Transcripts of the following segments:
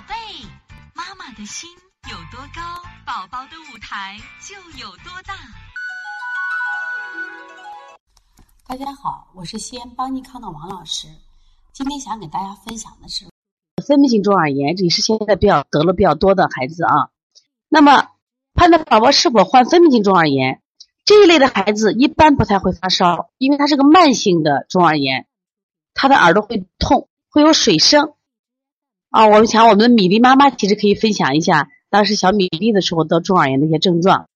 宝贝，妈妈的心有多高，宝宝的舞台就有多大。大家好，我是西安邦尼康的王老师。今天想给大家分享的是分泌性中耳炎，这也是现在比较得了比较多的孩子啊。那么判断宝宝是否患分泌性中耳炎，这一类的孩子一般不太会发烧，因为他是个慢性的中耳炎，他的耳朵会痛，会有水声。啊，我们想我们的米粒妈妈其实可以分享一下当时小米粒的时候得中耳炎的一些症状，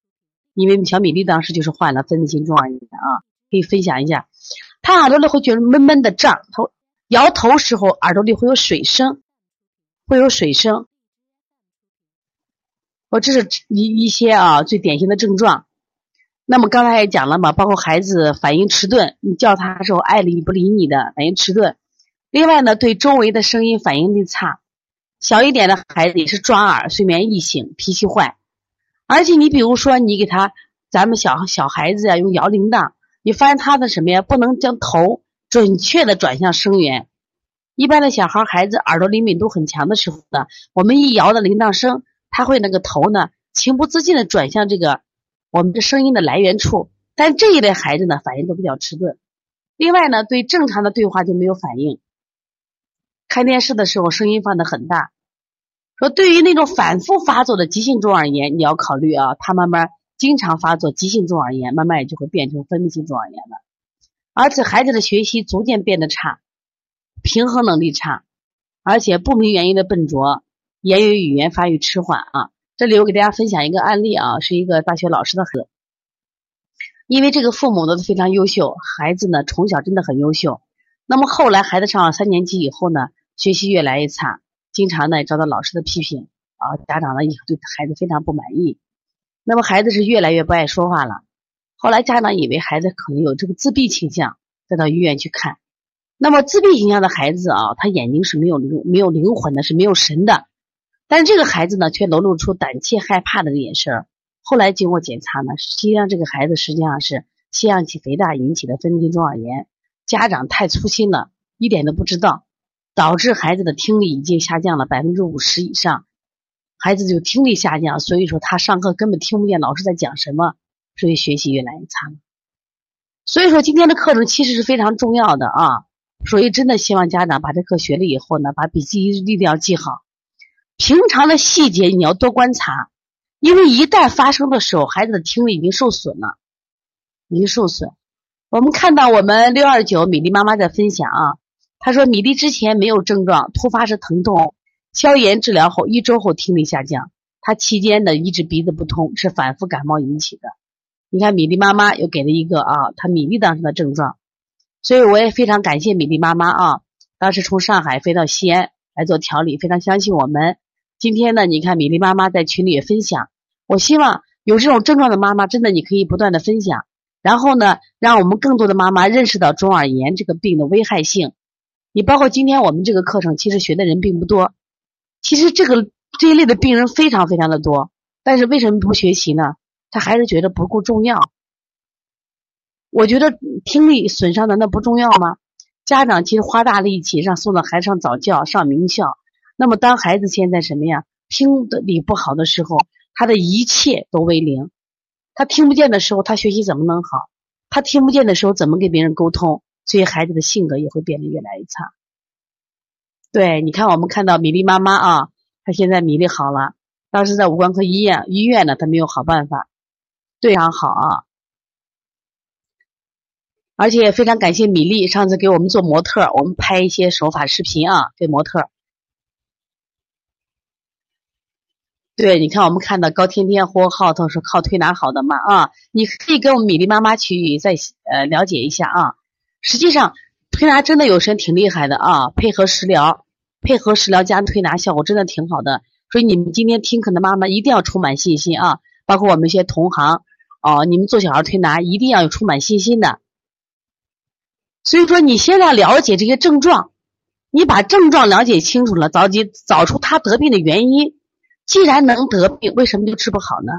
因为小米粒当时就是患了分泌性中耳炎啊。可以分享一下，他耳朵里会觉得闷闷的胀，头摇头时候耳朵里会有水声，会有水声。我这是一一些啊最典型的症状。那么刚才也讲了嘛，包括孩子反应迟钝，你叫他时候爱理不理你的，反应迟钝。另外呢，对周围的声音反应力差。小一点的孩子也是抓耳、睡眠易醒、脾气坏。而且你比如说你给他，咱们小小孩子呀用摇铃铛。你发现他的什么呀？不能将头准确的转向声源。一般的小孩孩子耳朵灵敏度很强的时候呢，我们一摇的铃铛声，他会那个头呢情不自禁的转向这个我们的声音的来源处。但这一类孩子呢，反应都比较迟钝。另外呢，对正常的对话就没有反应。看电视的时候声音放的很大。说对于那种反复发作的急性中耳炎，你要考虑啊，他慢慢。经常发作急性中耳炎，慢慢也就会变成分泌性中耳炎了。而且孩子的学习逐渐变得差，平衡能力差，而且不明原因的笨拙，言语语言发育迟缓啊。这里我给大家分享一个案例啊，是一个大学老师的孩子，因为这个父母都非常优秀，孩子呢从小真的很优秀。那么后来孩子上了三年级以后呢，学习越来越差，经常呢遭到老师的批评啊，家长呢也对孩子非常不满意。那么孩子是越来越不爱说话了，后来家长以为孩子可能有这个自闭倾向，再到医院去看。那么自闭倾向的孩子啊，他眼睛是没有灵没有灵魂的，是没有神的。但是这个孩子呢，却流露出胆怯害怕的眼神。后来经过检查呢，实际上这个孩子实际上是腺样体肥大引起的分泌性中耳炎。家长太粗心了，一点都不知道，导致孩子的听力已经下降了百分之五十以上。孩子就听力下降，所以说他上课根本听不见老师在讲什么，所以学习越来越差。所以说今天的课程其实是非常重要的啊，所以真的希望家长把这课学了以后呢，把笔记一定要记好。平常的细节你要多观察，因为一旦发生的时候，孩子的听力已经受损了，已经受损。我们看到我们六二九米粒妈妈在分享啊，她说米粒之前没有症状，突发是疼痛。消炎治疗后一周后听力下降，他期间呢一直鼻子不通，是反复感冒引起的。你看米粒妈妈又给了一个啊，他米粒当时的症状，所以我也非常感谢米粒妈妈啊，当时从上海飞到西安来做调理，非常相信我们。今天呢，你看米粒妈妈在群里也分享，我希望有这种症状的妈妈，真的你可以不断的分享，然后呢，让我们更多的妈妈认识到中耳炎这个病的危害性。你包括今天我们这个课程，其实学的人并不多。其实这个这一类的病人非常非常的多，但是为什么不学习呢？他还是觉得不够重要。我觉得听力损伤难道不重要吗？家长其实花大力气让送到孩子上早教、上名校，那么当孩子现在什么呀？听力不好的时候，他的一切都为零。他听不见的时候，他学习怎么能好？他听不见的时候，怎么跟别人沟通？所以孩子的性格也会变得越来越差。对，你看，我们看到米粒妈妈啊，她现在米粒好了。当时在五官科医院，医院呢，她没有好办法，非常好啊。而且非常感谢米粒上次给我们做模特，我们拍一些手法视频啊，给模特。对，你看，我们看到高天天或浩涛是靠推拿好的嘛啊？你可以跟我们米粒妈妈去再呃了解一下啊。实际上，推拿真的有时挺厉害的啊，配合食疗。配合食疗加推拿效果真的挺好的，所以你们今天听课的妈妈一定要充满信心啊！包括我们一些同行哦，你们做小孩推拿一定要有充满信心的。所以说，你现在了解这些症状，你把症状了解清楚了，找解找出他得病的原因。既然能得病，为什么就治不好呢？